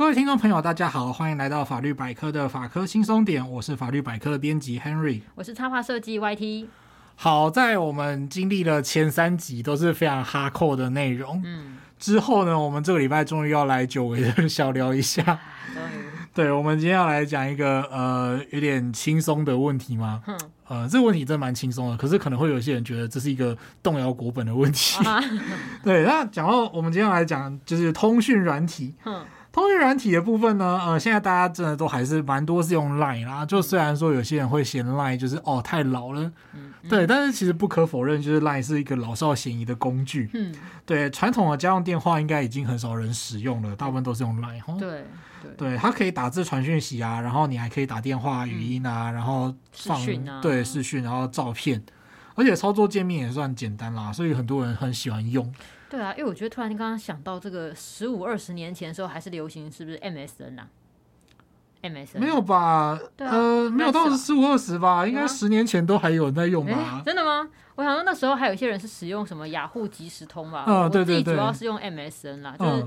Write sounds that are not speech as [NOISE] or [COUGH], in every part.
各位听众朋友，大家好，欢迎来到法律百科的法科轻松点，我是法律百科的编辑 Henry，我是插画设计 YT。好，在我们经历了前三集都是非常哈扣的内容，嗯，之后呢，我们这个礼拜终于要来久违的小聊一下。[LAUGHS] 对，我们今天要来讲一个呃有点轻松的问题吗？嗯、呃，这个问题真的蛮轻松的，可是可能会有些人觉得这是一个动摇国本的问题。啊、[LAUGHS] 对，那讲到我们今天要来讲就是通讯软体。嗯通讯软体的部分呢，呃，现在大家真的都还是蛮多是用 Line 啦。就虽然说有些人会嫌 Line 就是哦太老了，嗯嗯、对，但是其实不可否认，就是 Line 是一个老少咸宜的工具。嗯，对，传统的家用电话应该已经很少人使用了，大部分都是用 Line 哈。对。对，它可以打字传讯息啊，然后你还可以打电话、语音啊，嗯、然后放视讯啊，对视讯，然后照片，而且操作界面也算简单啦，所以很多人很喜欢用。对啊，因为我觉得突然刚刚想到这个十五二十年前的时候还是流行，是不是 MSN 啊？MSN 没有吧？啊、呃，没有到十五二十吧？应该十年前都还有人在用吧？真的吗？我想说那时候还有一些人是使用什么雅虎即时通吧？嗯，对对对，主要是用 MSN 啦，就是。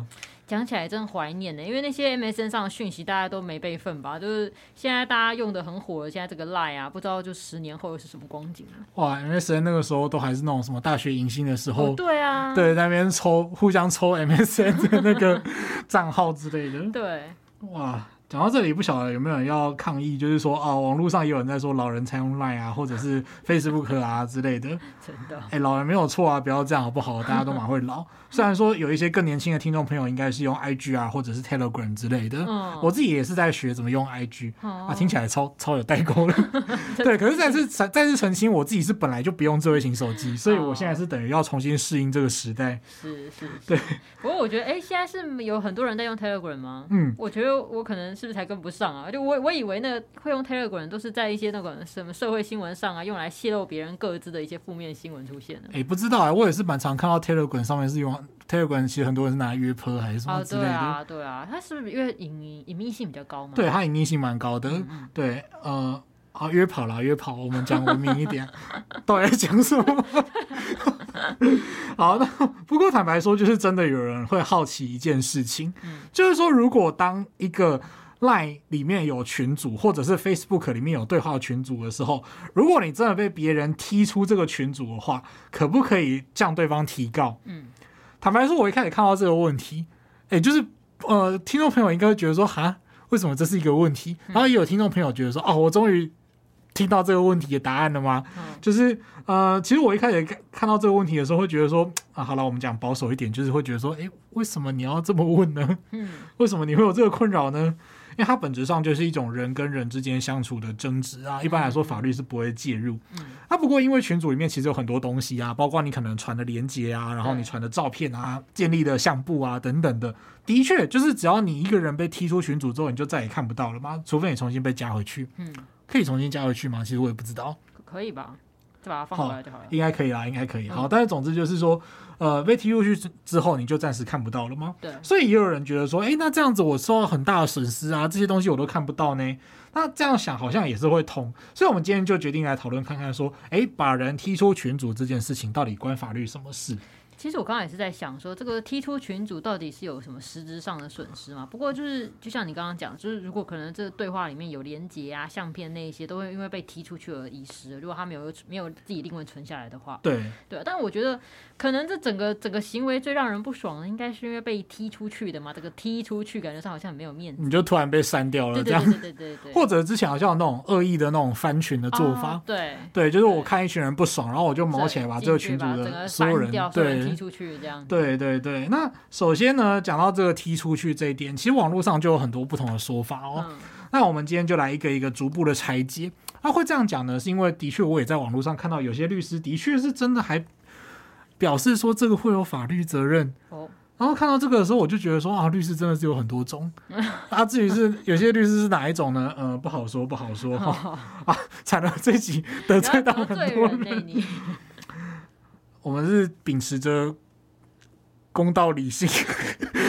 嗯讲起来真怀念呢，因为那些 MSN 上的讯息大家都没备份吧？就是现在大家用的很火的，现在这个 Line 啊，不知道就十年后又是什么光景啊。哇，MSN 那个时候都还是那种什么大学迎新的时候，哦、对啊，对，在那边抽互相抽 MSN 的那个 [LAUGHS] 账号之类的。对，哇。讲到这里，不晓得有没有人要抗议，就是说啊，网络上也有人在说老人才用 Line 啊，或者是 [LAUGHS] Facebook 啊之类的。真的，哎、欸，老人没有错啊，不要这样好不好？大家都蛮会老。[LAUGHS] 虽然说有一些更年轻的听众朋友应该是用 IG 啊，或者是 Telegram 之类的。嗯、我自己也是在学怎么用 IG、嗯、啊，听起来超超有代沟的。[LAUGHS] 对，可是再次再次澄清，我自己是本来就不用智慧型手机，所以我现在是等于要重新适应这个时代。是是，是对。不过我觉得，哎、欸，现在是有很多人在用 Telegram 吗？嗯，我觉得我可能。是不是才跟不上啊？就我我以为那个会用 Telegram 都是在一些那个什么社会新闻上啊，用来泄露别人各自的一些负面新闻出现的。哎、欸，不知道啊，我也是蛮常看到 Telegram 上面是用 Telegram，其实很多人是拿来约炮还是什么之类的。啊对啊，对啊，它是不是因为隐隐秘性比较高嘛？对，它隐秘性蛮高的。嗯嗯对，呃，好约跑啦，约跑，我们讲文明一点，[LAUGHS] 到底在讲什么？[LAUGHS] 好，那不过坦白说，就是真的有人会好奇一件事情，嗯、就是说如果当一个 Line 里面有群组，或者是 Facebook 里面有对话群组的时候，如果你真的被别人踢出这个群组的话，可不可以向对方提告？嗯，坦白说，我一开始看到这个问题，哎、欸，就是呃，听众朋友应该会觉得说，哈，为什么这是一个问题？然后也有听众朋友觉得说，哦，我终于听到这个问题的答案了吗？嗯、就是呃，其实我一开始看看到这个问题的时候，会觉得说，啊，好了，我们讲保守一点，就是会觉得说，哎、欸，为什么你要这么问呢？嗯，为什么你会有这个困扰呢？因为它本质上就是一种人跟人之间相处的争执啊，一般来说法律是不会介入。嗯，啊，不过因为群组里面其实有很多东西啊，包括你可能传的连接啊，然后你传的照片啊，建立的相簿啊等等的，的确就是只要你一个人被踢出群组之后，你就再也看不到了吗？除非你重新被加回去。嗯，可以重新加回去吗？其实我也不知道。可以吧？就把它放回来就好了。应该可以啦，应该可以。好，但是总之就是说。呃，被踢出去之后，你就暂时看不到了吗？对，所以也有人觉得说，哎，那这样子我受到很大的损失啊，这些东西我都看不到呢。那这样想好像也是会通，所以我们今天就决定来讨论看看，说，哎，把人踢出群组这件事情到底关法律什么事？其实我刚刚也是在想说，这个踢出群组到底是有什么实质上的损失吗？不过就是，就像你刚刚讲，就是如果可能这个对话里面有连结啊、相片那一些，都会因为被踢出去而遗失。如果他没有没有自己另外存下来的话，对对。但我觉得，可能这整个整个行为最让人不爽的，应该是因为被踢出去的嘛。这个踢出去，感觉上好像很没有面子。你就突然被删掉了，这样对对对对。或者之前好像有那种恶意的那种翻群的做法，对对，就是我看一群人不爽，然后我就毛起来把这个群组的所有人对踢出去这样。对对对，那首先呢，讲到这个踢出去这一点，其实网络上就有很多不同的说法哦。嗯、那我们今天就来一个一个逐步的拆解。那会这样讲呢，是因为的确我也在网络上看到有些律师的确是真的还表示说这个会有法律责任。哦。然后看到这个的时候，我就觉得说啊，律师真的是有很多种。[LAUGHS] 啊，至于是有些律师是哪一种呢？呃，不好说，不好说。哦、啊，惨了，这集得罪到很多人。我们是秉持着。公道理性，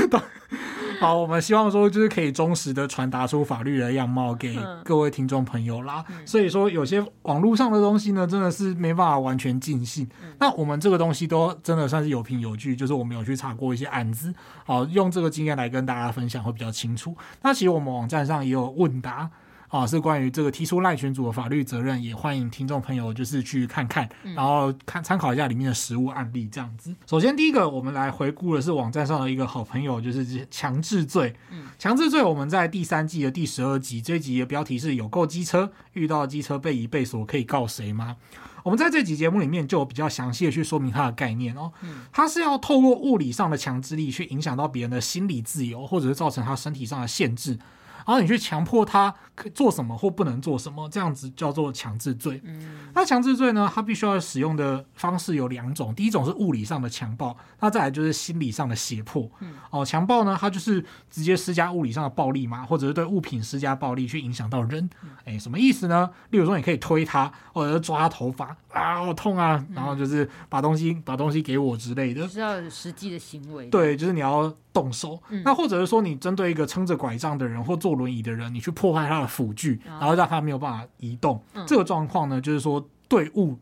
[LAUGHS] 好，我们希望说就是可以忠实的传达出法律的样貌给各位听众朋友啦。嗯、所以说有些网络上的东西呢，真的是没办法完全尽信。嗯、那我们这个东西都真的算是有凭有据，就是我们有去查过一些案子，好，用这个经验来跟大家分享会比较清楚。那其实我们网站上也有问答。啊，是关于这个提出赖群组的法律责任，也欢迎听众朋友就是去看看，然后看参考一下里面的实物案例这样子。首先，第一个我们来回顾的是网站上的一个好朋友，就是强制罪。强制罪我们在第三季的第十二集，这一集的标题是有够机车，遇到机车被移被锁可以告谁吗？我们在这集节目里面就有比较详细的去说明它的概念哦。它是要透过物理上的强制力去影响到别人的心理自由，或者是造成他身体上的限制。然后你去强迫他做什么或不能做什么，这样子叫做强制罪。嗯，那强制罪呢，它必须要使用的方式有两种，第一种是物理上的强暴，那再来就是心理上的胁迫。嗯，哦，强暴呢，它就是直接施加物理上的暴力嘛，或者是对物品施加暴力去影响到人。哎，什么意思呢？例如说，你可以推他，或者是抓他头发啊，好痛啊，然后就是把东西把东西给我之类的，就是要有实际的行为。对，就是你要。动手，那或者是说你针对一个撑着拐杖的人或坐轮椅的人，你去破坏他的辅具，然后让他没有办法移动，这个状况呢，就是说对物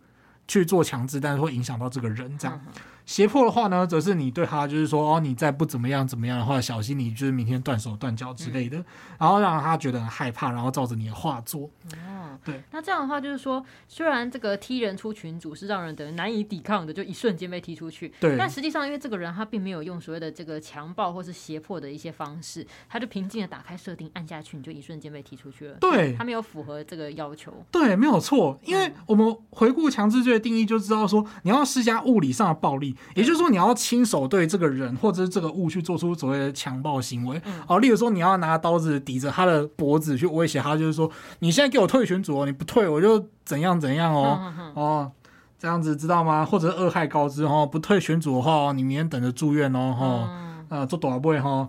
去做强制，但是会影响到这个人这样。胁迫的话呢，则是你对他就是说哦，你再不怎么样怎么样的话，小心你就是明天断手断脚之类的，嗯、然后让他觉得很害怕，然后照着你的话做。哦，对。那这样的话就是说，虽然这个踢人出群组是让人等于难以抵抗的，就一瞬间被踢出去。对。但实际上，因为这个人他并没有用所谓的这个强暴或是胁迫的一些方式，他就平静的打开设定按下去，你就一瞬间被踢出去了。对。他没有符合这个要求。对，没有错。因为我们回顾强制罪的定义，就知道说你要施加物理上的暴力，也就是说你要。亲手对这个人或者是这个物去做出所谓的强暴行为，哦，例如说你要拿刀子抵着他的脖子去威胁他，就是说你现在给我退群组哦，你不退我就怎样怎样哦，哦，这样子知道吗？或者是貳害告知哦，不退群组的话，你明天等着住院哦，哈，啊，做多少倍哈？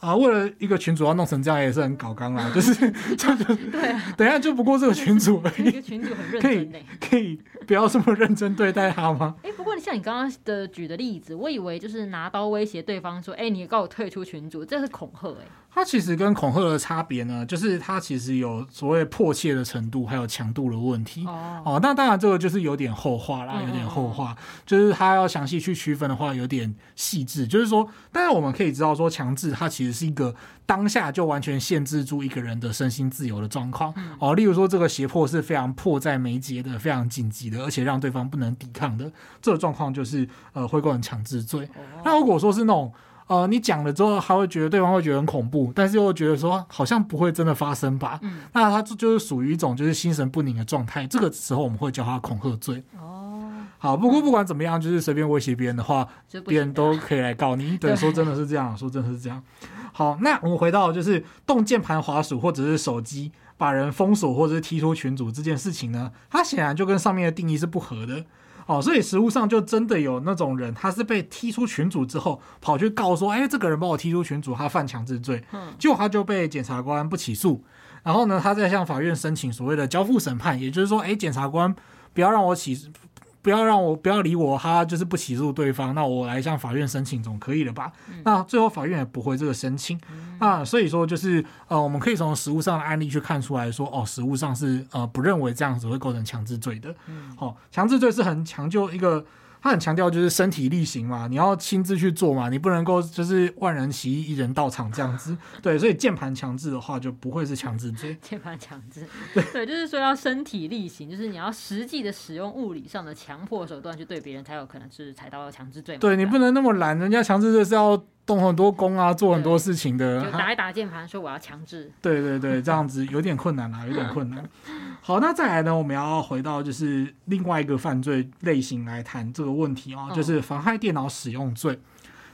啊，为了一个群主要弄成这样也是很搞刚啊，就是 [LAUGHS] 就就 [LAUGHS] 对，等一下就不过这个群主而已，[LAUGHS] 群主很认真，可以可以不要这么认真对待他吗？哎，不过你像你刚刚的举的例子，我以为就是拿刀威胁对方说，哎，你告我退出群组，这是恐吓哎。他其实跟恐吓的差别呢，就是他其实有所谓迫切的程度，还有强度的问题。哦，哦，那当然这个就是有点后话啦，有点后话，嗯嗯嗯，就是他要详细去区分的话，有点细致。就是说，但是我们可以知道说，强制它其实是一个当下就完全限制住一个人的身心自由的状况。哦，例如说这个胁迫是非常迫在眉睫的，非常紧急的，而且让对方不能抵抗的，这个状况就是呃会构成强制罪。那如果说是那种。呃，你讲了之后，他会觉得对方会觉得很恐怖，但是又觉得说好像不会真的发生吧？嗯，那他就就是属于一种就是心神不宁的状态。这个时候我们会叫他恐吓罪。哦，好，不过不管怎么样，就是随便威胁别人的话，别人都可以来告你。[LAUGHS] 对，说真的是这样，说真的是这样。好，那我们回到就是动键盘、滑鼠或者是手机把人封锁或者是踢出群组这件事情呢，它显然就跟上面的定义是不合的。哦，所以实物上就真的有那种人，他是被踢出群组之后，跑去告说，哎，这个人把我踢出群组，他犯强制罪，结果他就被检察官不起诉，然后呢，他再向法院申请所谓的交付审判，也就是说，哎，检察官不要让我起。不要让我不要理我，他就是不起诉对方，那我来向法院申请总可以了吧？嗯、那最后法院也驳回这个申请，嗯、那所以说就是呃，我们可以从实物上的案例去看出来说，哦，实物上是呃不认为这样子会构成强制罪的。嗯，好、哦，强制罪是很强就一个。他很强调就是身体力行嘛，你要亲自去做嘛，你不能够就是万人起义一人到场这样子。[LAUGHS] 对，所以键盘强制的话就不会是强制罪。键盘强制，对，就是说要身体力行，就是你要实际的使用物理上的强迫手段去对别人，才有可能是踩到强制罪。对，你不能那么懒，人家强制罪是要。动很多功啊，做很多事情的，就打一打键盘，说我要强制。[LAUGHS] 对对对，这样子有点困难啊，有点困难。[LAUGHS] 好，那再来呢，我们要回到就是另外一个犯罪类型来谈这个问题哦，就是妨害电脑使用罪。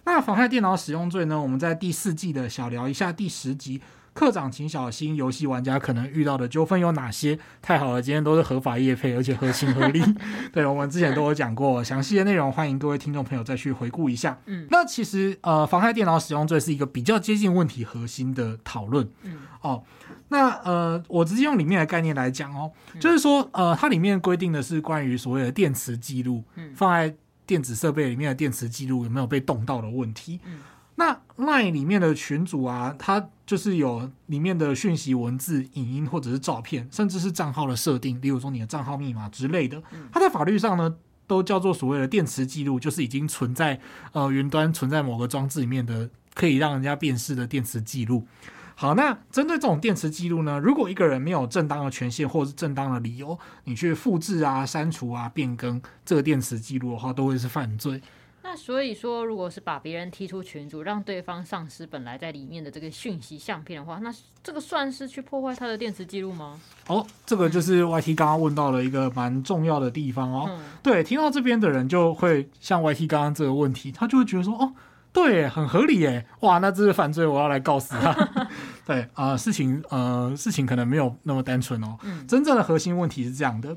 那妨害电脑使用罪呢，我们在第四季的小聊一下第十集。课长，请小心，游戏玩家可能遇到的纠纷有哪些？太好了，今天都是合法业配，而且合情合理。[LAUGHS] 对，我们之前都有讲过详细的内容，欢迎各位听众朋友再去回顾一下。嗯，那其实呃，妨害电脑使用罪是一个比较接近问题核心的讨论。嗯，哦，那呃，我直接用里面的概念来讲哦，就是说呃，它里面规定的是关于所谓的电磁记录，放在电子设备里面的电磁记录有没有被动到的问题。嗯那 LINE 里面的群组啊，它就是有里面的讯息、文字、影音或者是照片，甚至是账号的设定，例如说你的账号密码之类的。它在法律上呢，都叫做所谓的电磁记录，就是已经存在呃云端、存在某个装置里面的，可以让人家辨识的电磁记录。好，那针对这种电磁记录呢，如果一个人没有正当的权限或是正当的理由，你去复制啊、删除啊、变更这个电磁记录的话，都会是犯罪。那所以说，如果是把别人踢出群组，让对方丧失本来在里面的这个讯息相片的话，那这个算是去破坏他的电磁记录吗？哦，这个就是 YT 刚刚问到了一个蛮重要的地方哦。嗯、对，听到这边的人就会像 YT 刚刚这个问题，他就会觉得说，哦。对，很合理耶！哇，那这是犯罪，我要来告死他。[LAUGHS] 对啊、呃，事情呃，事情可能没有那么单纯哦。嗯，真正的核心问题是这样的：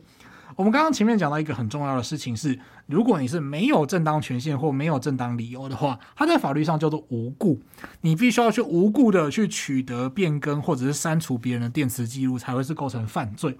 我们刚刚前面讲到一个很重要的事情是，如果你是没有正当权限或没有正当理由的话，它在法律上叫做无故，你必须要去无故的去取得、变更或者是删除别人的电磁记录，才会是构成犯罪。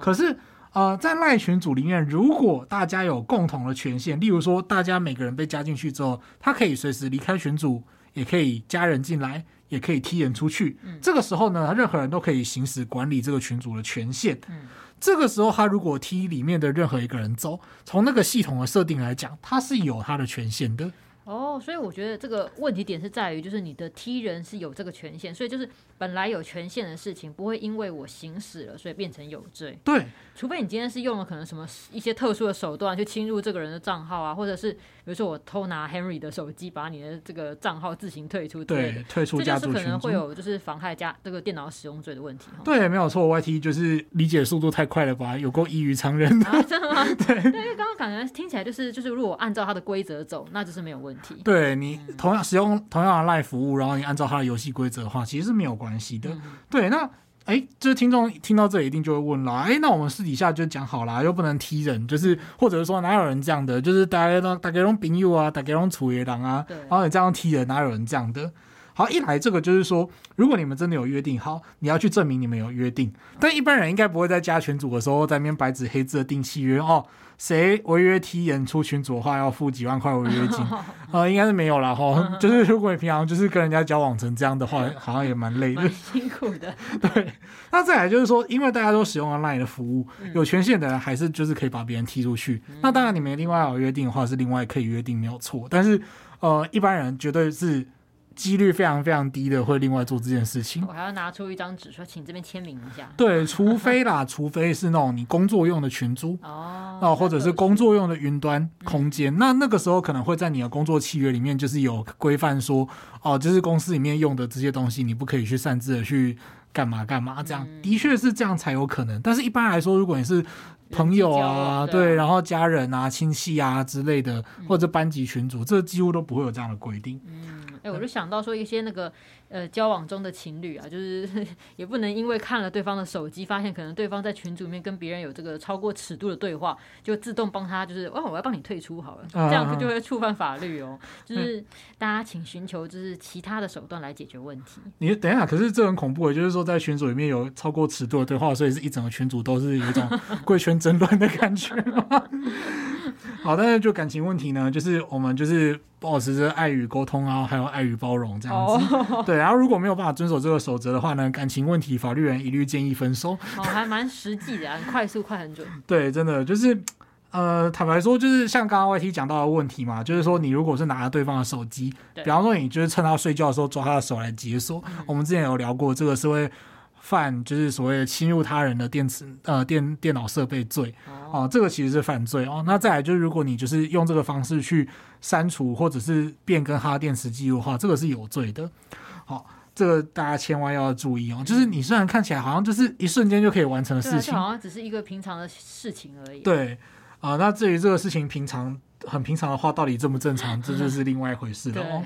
可是。呃，在赖群组里面，如果大家有共同的权限，例如说，大家每个人被加进去之后，他可以随时离开群组，也可以加人进来，也可以踢人出去。嗯，这个时候呢，任何人都可以行使管理这个群组的权限。嗯，这个时候他如果踢里面的任何一个人走，从那个系统的设定来讲，他是有他的权限的。哦，所以我觉得这个问题点是在于，就是你的踢人是有这个权限，所以就是本来有权限的事情，不会因为我行使了，所以变成有罪。对，除非你今天是用了可能什么一些特殊的手段去侵入这个人的账号啊，或者是比如说我偷拿 Henry 的手机，把你的这个账号自行退出，对，退出这就是可能会有就是妨害加这个电脑使用罪的问题。对，没有错，YT 就是理解速度太快了吧，有够异于常人的。啊，真的吗？[LAUGHS] 对，因为刚刚感觉听起来就是就是如果按照他的规则走，那就是没有问题。对你。同样使用同样的 LINE 服务，然后你按照它的游戏规则的话，其实是没有关系的。嗯、对，那哎，就是听众听到这里一定就会问了，哎，那我们私底下就讲好啦，又不能踢人，就是或者是说哪有人这样的，就是大家都大家都朋友啊，大家都处野郎啊，然后你这样踢人，哪有人这样的？好，一来这个就是说，如果你们真的有约定，好，你要去证明你们有约定，但一般人应该不会在加群组的时候在那边白纸黑字的定契约哦。谁违约踢人出群组的话，要付几万块违约金？[LAUGHS] 呃，应该是没有啦。哈。[LAUGHS] 就是如果你平常就是跟人家交往成这样的话，[LAUGHS] 好像也蛮累的，辛苦的。对，那再来就是说，因为大家都使用了 LINE 的服务，有权限的人还是就是可以把别人踢出去。嗯、那当然，你们另外有约定的话，是另外可以约定没有错。但是，呃，一般人绝对是。几率非常非常低的会另外做这件事情。我还要拿出一张纸说，请这边签名一下。对，除非啦，[LAUGHS] 除非是那种你工作用的群租哦，那或者是工作用的云端空间，嗯、那那个时候可能会在你的工作契约里面就是有规范说，哦，就是公司里面用的这些东西，你不可以去擅自的去干嘛干嘛这样。嗯、的确是这样才有可能，但是一般来说，如果你是朋友啊，对，对，然后家人啊、亲戚啊之类的，或者班级群组，嗯、这几乎都不会有这样的规定。嗯。哎，我就想到说一些那个。呃，交往中的情侣啊，[LAUGHS] 就是也不能因为看了对方的手机，发现可能对方在群组里面跟别人有这个超过尺度的对话，就自动帮他就是，哦，我要帮你退出好了，这样就会触犯法律哦。[LAUGHS] 就是大家请寻求就是其他的手段来解决问题。你等一下，可是这很恐怖，就是说在群组里面有超过尺度的对话，所以是一整个群组都是有一种 [LAUGHS] 贵圈争乱的感觉吗？好，但是就感情问题呢，就是我们就是保持着爱与沟通啊，还有爱与包容这样子，哦、对。然后如果没有办法遵守这个守则的话呢，感情问题，法律人一律建议分手。哦，还蛮实际的，很快速，快很准。[LAUGHS] 对，真的就是，呃，坦白说，就是像刚刚 YT 讲到的问题嘛，就是说你如果是拿着对方的手机，比方说你就是趁他睡觉的时候抓他的手来解锁，嗯、我们之前有聊过，这个是会犯就是所谓的侵入他人的电池呃电电脑设备罪哦、呃，这个其实是犯罪哦。那再来就是如果你就是用这个方式去删除或者是变更他的电池记录的话，这个是有罪的。好，这个大家千万要注意哦。就是你虽然看起来好像就是一瞬间就可以完成的事情，好像只是一个平常的事情而已。对啊、呃，那至于这个事情平常很平常的话，到底正不正常，[LAUGHS] 这就是另外一回事了哦。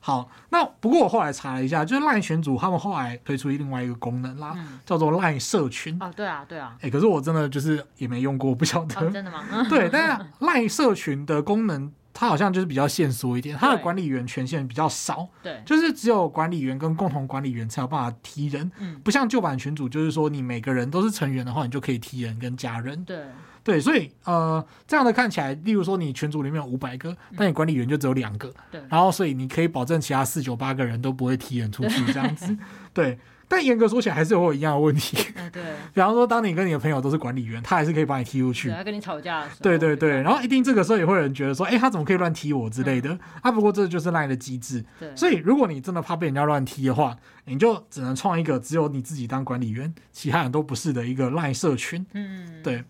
好，那不过我后来查了一下，就是 LINE 群组他们后来推出另外一个功能啦，嗯、叫做 LINE 社群。啊，对啊，对啊。哎、欸，可是我真的就是也没用过，不晓得。哦、真的吗？[LAUGHS] 对，但是 LINE 社群的功能，它好像就是比较限缩一点，它的管理员权限比较少，对，就是只有管理员跟共同管理员才有办法踢人，嗯，不像旧版群组，就是说你每个人都是成员的话，你就可以踢人跟加人，对。对，所以呃，这样的看起来，例如说你群组里面有五百个，但你管理员就只有两个，对，然后所以你可以保证其他四九八个人都不会踢人出去这样子，[LAUGHS] 对。但严格说起来，还是会有一样的问题。嗯，对。[LAUGHS] 比方说，当你跟你的朋友都是管理员，他还是可以把你踢出去。对，他跟你吵架。对对对，然后一定这个时候也会有人觉得说，哎，他怎么可以乱踢我之类的？啊，不过这就是 LINE 的机制。对。所以，如果你真的怕被人家乱踢的话，你就只能创一个只有你自己当管理员，其他人都不是的一个 LINE 社群。嗯。对。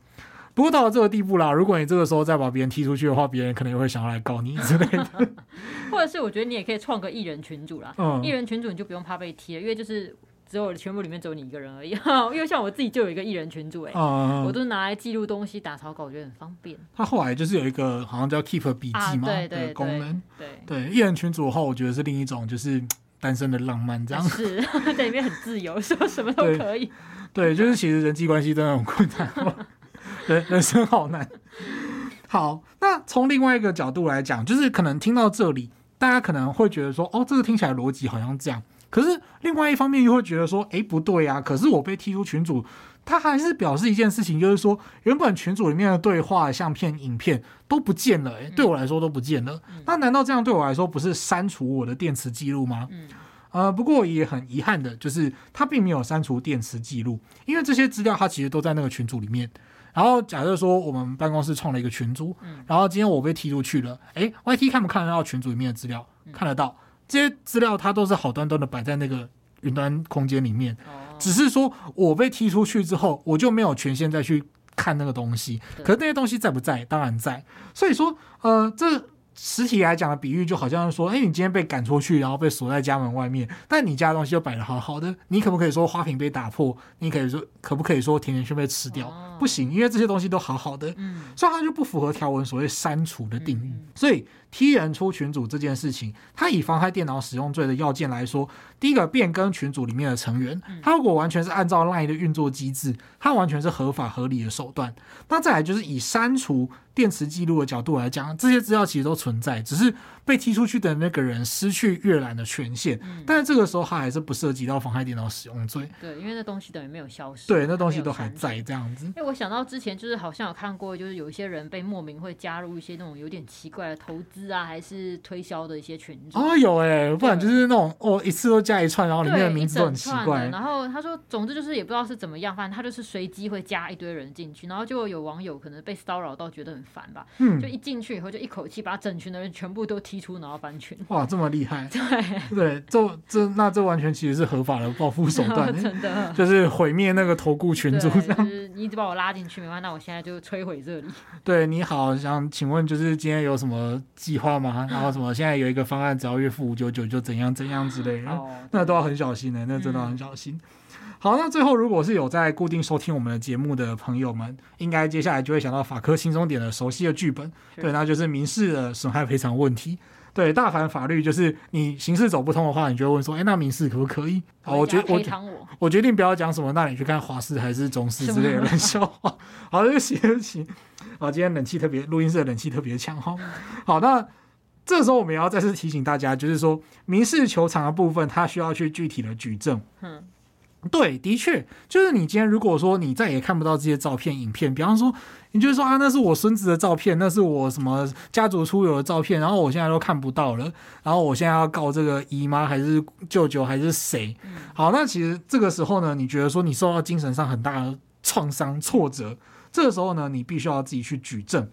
不过到了这个地步啦，如果你这个时候再把别人踢出去的话，别人可能也会想要来告你之类的。[LAUGHS] 或者是我觉得你也可以创个艺人群组啦，嗯，艺人群组你就不用怕被踢了，因为就是只有全部里面只有你一个人而已。[LAUGHS] 因为像我自己就有一个艺人群组，哎，嗯，我都拿来记录东西、打草稿，我觉得很方便。他后来就是有一个好像叫 Keep 笔记嘛的功能，对对，艺人群组的话，我觉得是另一种就是单身的浪漫，这样 [LAUGHS] 是在里面很自由，说什么都可以。对，就是其实人际关系真的很困难。人人生好难。好，那从另外一个角度来讲，就是可能听到这里，大家可能会觉得说，哦，这个听起来逻辑好像这样。可是另外一方面又会觉得说，哎，不对啊。可是我被踢出群组，他还是表示一件事情，就是说原本群组里面的对话、相片、影片都不见了。哎，对我来说都不见了。那难道这样对我来说不是删除我的电池记录吗？呃，不过也很遗憾的，就是他并没有删除电池记录，因为这些资料他其实都在那个群组里面。然后假设说我们办公室创了一个群组，然后今天我被踢出去了，哎，YT 看不看得到群组里面的资料？看得到，这些资料它都是好端端的摆在那个云端空间里面，只是说我被踢出去之后，我就没有权限再去看那个东西。可是那些东西在不在？当然在。所以说，呃，这。实体来讲的比喻就好像是说，哎，你今天被赶出去，然后被锁在家门外面，但你家的东西又摆的好好的，你可不可以说花瓶被打破？你可以说可不可以说甜甜圈被吃掉？不行，因为这些东西都好好的，所以它就不符合条文所谓删除的定义。所以踢人出群组这件事情，它以妨害电脑使用罪的要件来说，第一个变更群组里面的成员，它如果完全是按照 LINE 的运作机制，它完全是合法合理的手段。那再来就是以删除。电池记录的角度来讲，这些资料其实都存在，只是被踢出去的那个人失去阅览的权限。嗯、但是这个时候他还是不涉及到妨害电脑使用罪。对，因为那东西等于没有消失。对，那东西都还在这样子。因为我想到之前就是好像有看过，就是有一些人被莫名会加入一些那种有点奇怪的投资啊，还是推销的一些群组。哦，有哎、欸，不然就是那种哦，一次都加一串，然后里面的名字都很奇怪。然后他说，总之就是也不知道是怎么样，反正他就是随机会加一堆人进去，然后就有网友可能被骚扰到觉得很烦吧。嗯。就一进去以后，就一口气把整群的人全部都踢出，然后翻群。哇，这么厉害！对对，这这那这完全其实是合法的报复手段，[LAUGHS] 真的就是毁灭那个投顾群组。就是你一直把我拉进去，没关系，那我现在就摧毁这里。对，你好，想请问就是今天有什么计划吗？[LAUGHS] 然后什么现在有一个方案，只要月付五九九就怎样怎样之类的，哦、那都要很小心的、欸，那真的很小心。嗯好，那最后如果是有在固定收听我们的节目的朋友们，应该接下来就会想到法科轻松点的熟悉的剧本，对，那就是民事的损害赔偿问题。对，大凡法律就是你刑事走不通的话，你就会问说，哎，那民事可不可以？好，我决我我，我决定不要讲什么，那你去看华视还是中视之类的冷笑话。好，对不起对不起。好，今天冷气特别，录音室的冷气特别强哈。[LAUGHS] 好，那这个时候我们也要再次提醒大家，就是说民事求偿的部分，它需要去具体的举证。嗯。对，的确，就是你今天如果说你再也看不到这些照片、影片，比方说，你就是说啊，那是我孙子的照片，那是我什么家族出游的照片，然后我现在都看不到了，然后我现在要告这个姨妈还是舅舅还是谁？好，那其实这个时候呢，你觉得说你受到精神上很大的创伤、挫折。这个时候呢，你必须要自己去举证，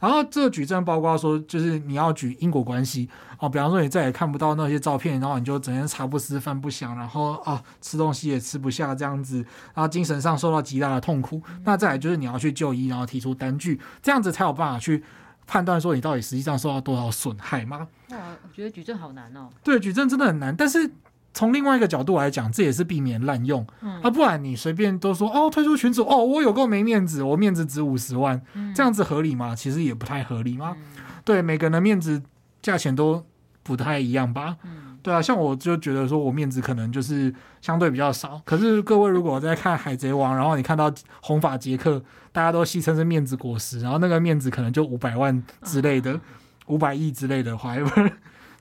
然后这个举证包括说，就是你要举因果关系哦，比方说你再也看不到那些照片，然后你就整天茶不思饭不想，然后啊吃东西也吃不下这样子，然后精神上受到极大的痛苦。那再来就是你要去就医，然后提出单据，这样子才有办法去判断说你到底实际上受到多少损害吗？哇，我觉得举证好难哦。对，举证真的很难，但是。从另外一个角度来讲，这也是避免滥用。嗯、啊，不然你随便都说哦，退出群组哦，我有够没面子，我面子值五十万，嗯、这样子合理吗？其实也不太合理吗？嗯、对，每个人的面子价钱都不太一样吧？嗯、对啊，像我就觉得说我面子可能就是相对比较少。可是各位如果在看《海贼王》，然后你看到红发杰克，大家都戏称是面子果实，然后那个面子可能就五百万之类的。嗯五百亿之类的话，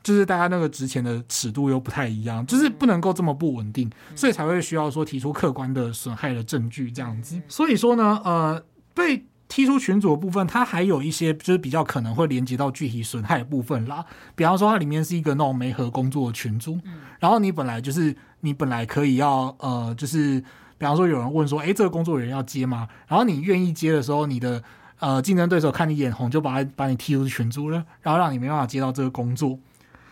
就是大家那个值钱的尺度又不太一样，就是不能够这么不稳定，所以才会需要说提出客观的损害的证据这样子。所以说呢，呃，被踢出群组的部分，它还有一些就是比较可能会连接到具体损害的部分啦。比方说，它里面是一个那种媒合工作的群组，然后你本来就是你本来可以要呃，就是比方说有人问说，诶，这个工作人员要接吗？然后你愿意接的时候，你的呃竞争对手看你眼红，就把把你踢出群组了，然后让你没办法接到这个工作。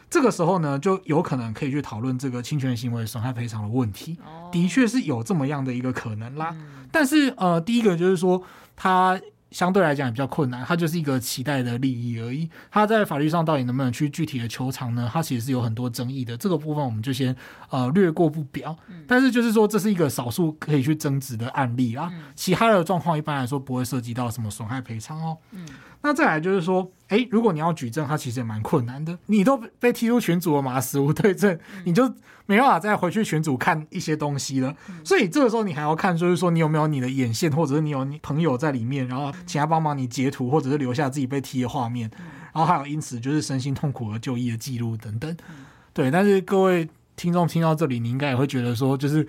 这个时候呢，就有可能可以去讨论这个侵权行为损害赔偿的问题。的确是有这么样的一个可能啦。但是呃，第一个就是说它。相对来讲也比较困难，它就是一个期待的利益而已。它在法律上到底能不能去具体的求偿呢？它其实是有很多争议的。这个部分我们就先呃略过不表。但是就是说，这是一个少数可以去争执的案例啊。其他的状况一般来说不会涉及到什么损害赔偿哦。那再来就是说，诶，如果你要举证，它其实也蛮困难的。你都被踢出群组了嘛，死无对证，你就没办法再回去群组看一些东西了。所以这个时候你还要看，就是说你有没有你的眼线，或者是你有你朋友在里面，然后请他帮忙你截图，或者是留下自己被踢的画面，然后还有因此就是身心痛苦而就医的记录等等。对，但是各位听众听到这里，你应该也会觉得说，就是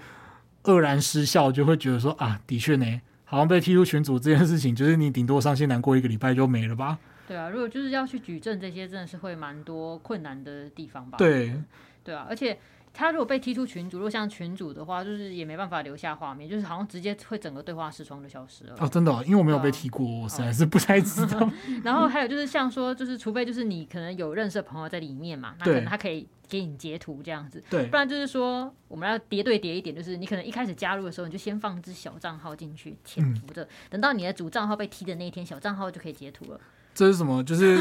愕然失笑，就会觉得说啊，的确呢。好像被踢出群组这件事情，就是你顶多伤心难过一个礼拜就没了吧？对啊，如果就是要去举证这些，真的是会蛮多困难的地方吧？对，对啊，而且他如果被踢出群组，如果像群组的话，就是也没办法留下画面，就是好像直接会整个对话视窗就消失了。哦，真的哦？因为我没有被踢过，我实在是不太知道。[LAUGHS] 然后还有就是像说，就是除非就是你可能有认识的朋友在里面嘛，那可能他可以。给你截图这样子，对，不然就是说我们要叠对叠一点，就是你可能一开始加入的时候，你就先放只小账号进去潜伏着，嗯、等到你的主账号被踢的那一天，小账号就可以截图了。这是什么？就是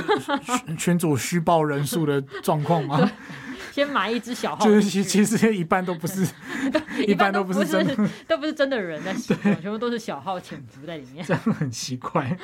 群 [LAUGHS] 主虚报人数的状况吗？先买一只小号，就是其其实一般都不是，[LAUGHS] 一般都不是真的，都不是真的人在使用，全部都是小号潜伏在里面，这样很奇怪。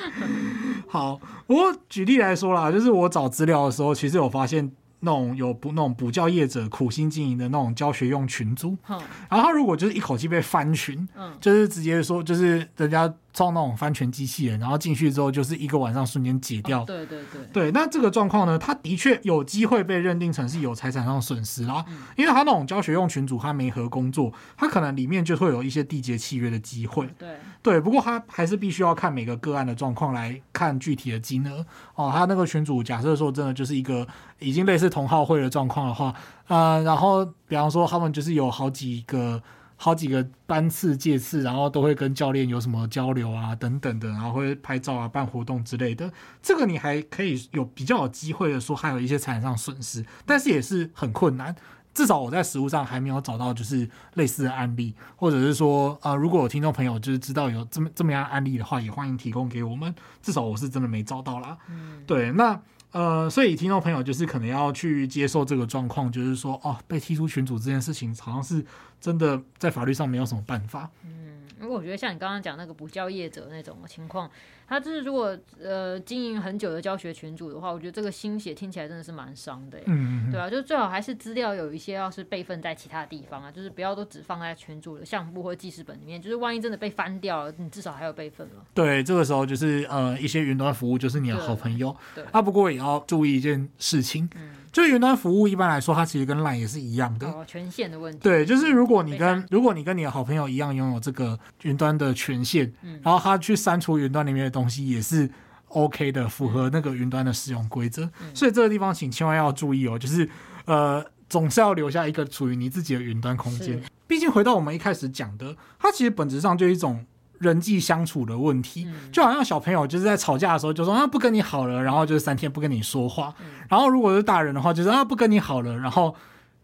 好，我举例来说啦，就是我找资料的时候，其实有发现。那种有补那种补教业者苦心经营的那种教学用群组，嗯、然后他如果就是一口气被翻群，嗯、就是直接说就是人家。装那种翻拳机器人，然后进去之后就是一个晚上瞬间解掉。哦、对对对，对。那这个状况呢，他的确有机会被认定成是有财产上的损失啦，嗯、因为他那种教学用群组，他没合工作，他可能里面就会有一些缔结契约的机会。对对，不过他还是必须要看每个个案的状况来看具体的金额哦。他那个群组假设说真的就是一个已经类似同好会的状况的话，呃，然后比方说他们就是有好几个。好几个班次届次，然后都会跟教练有什么交流啊，等等的，然后会拍照啊、办活动之类的。这个你还可以有比较有机会的说，还有一些财产上损失，但是也是很困难。至少我在实务上还没有找到就是类似的案例，或者是说，啊、呃，如果有听众朋友就是知道有这么这么样案例的话，也欢迎提供给我们。至少我是真的没找到啦。嗯，对，那。呃，所以听众朋友就是可能要去接受这个状况，就是说，哦，被踢出群组这件事情，好像是真的在法律上没有什么办法。嗯，因为我觉得像你刚刚讲那个补教业者那种情况。他就是如果呃经营很久的教学群组的话，我觉得这个心血听起来真的是蛮伤的，嗯，对啊，就是最好还是资料有一些要是备份在其他地方啊，就是不要都只放在群组的项目或记事本里面，就是万一真的被翻掉了，你至少还有备份了。对，这个时候就是呃一些云端服务就是你的好朋友，对，啊，不过也要注意一件事情，嗯。就云端服务一般来说，它其实跟 LINE 也是一样的，哦，权限的问题。对，就是如果你跟如果你跟你的好朋友一样拥有这个云端的权限，嗯，然后他去删除云端里面的东西也是 OK 的，符合那个云端的使用规则。嗯，所以这个地方请千万要注意哦，就是呃，总是要留下一个属于你自己的云端空间。毕竟回到我们一开始讲的，它其实本质上就是一种。人际相处的问题，就好像小朋友就是在吵架的时候就说啊，不跟你好了，然后就是三天不跟你说话。然后如果是大人的话，就是啊，不跟你好了，然后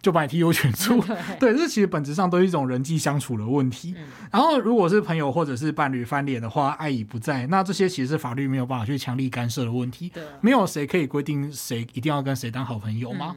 就把你踢出群组。[LAUGHS] [LAUGHS] 对，这其实本质上都是一种人际相处的问题。然后如果是朋友或者是伴侣翻脸的话，爱已不在，那这些其实是法律没有办法去强力干涉的问题。没有谁可以规定谁一定要跟谁当好朋友吗？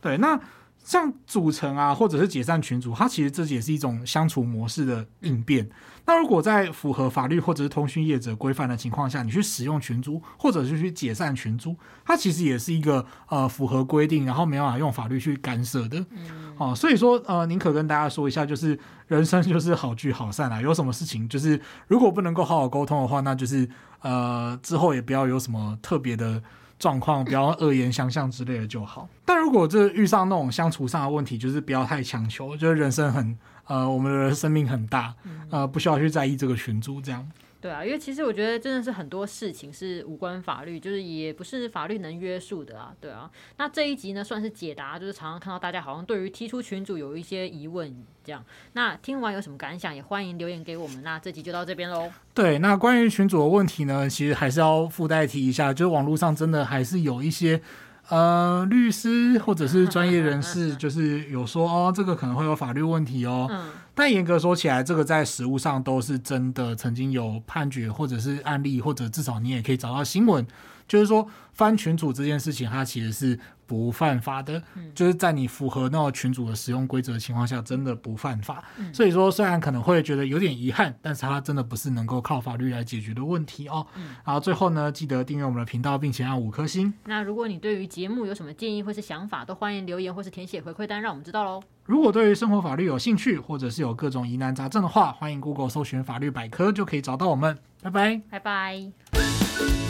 对，那。像组成啊，或者是解散群组，它其实这也是一种相处模式的应变。那如果在符合法律或者是通讯业者规范的情况下，你去使用群租，或者是去解散群租，它其实也是一个呃符合规定，然后没办法用法律去干涉的。嗯，哦，所以说呃，宁可跟大家说一下，就是人生就是好聚好散啊。有什么事情就是如果不能够好好沟通的话，那就是呃之后也不要有什么特别的。状况，不要 [LAUGHS] 恶言相向之类的就好。但如果这遇上那种相处上的问题，就是不要太强求，就是人生很呃，我们的生命很大，呃，不需要去在意这个群主这样。对啊，因为其实我觉得真的是很多事情是无关法律，就是也不是法律能约束的啊。对啊，那这一集呢算是解答，就是常常看到大家好像对于踢出群主有一些疑问这样。那听完有什么感想，也欢迎留言给我们。那这集就到这边喽。对，那关于群主的问题呢，其实还是要附带提一下，就是网络上真的还是有一些。呃，律师或者是专业人士，[LAUGHS] 就是有说哦，这个可能会有法律问题哦。嗯。但严格说起来，这个在实务上都是真的，曾经有判决或者是案例，或者至少你也可以找到新闻，就是说翻群组这件事情，它其实是。不犯法的，就是在你符合那个群组的使用规则的情况下，真的不犯法。嗯、所以说，虽然可能会觉得有点遗憾，但是它真的不是能够靠法律来解决的问题哦。嗯、然后最后呢，记得订阅我们的频道，并且按五颗星。那如果你对于节目有什么建议或是想法，都欢迎留言或是填写回馈单，让我们知道喽。如果对于生活法律有兴趣，或者是有各种疑难杂症的话，欢迎 Google 搜寻法律百科就可以找到我们。拜拜，拜拜。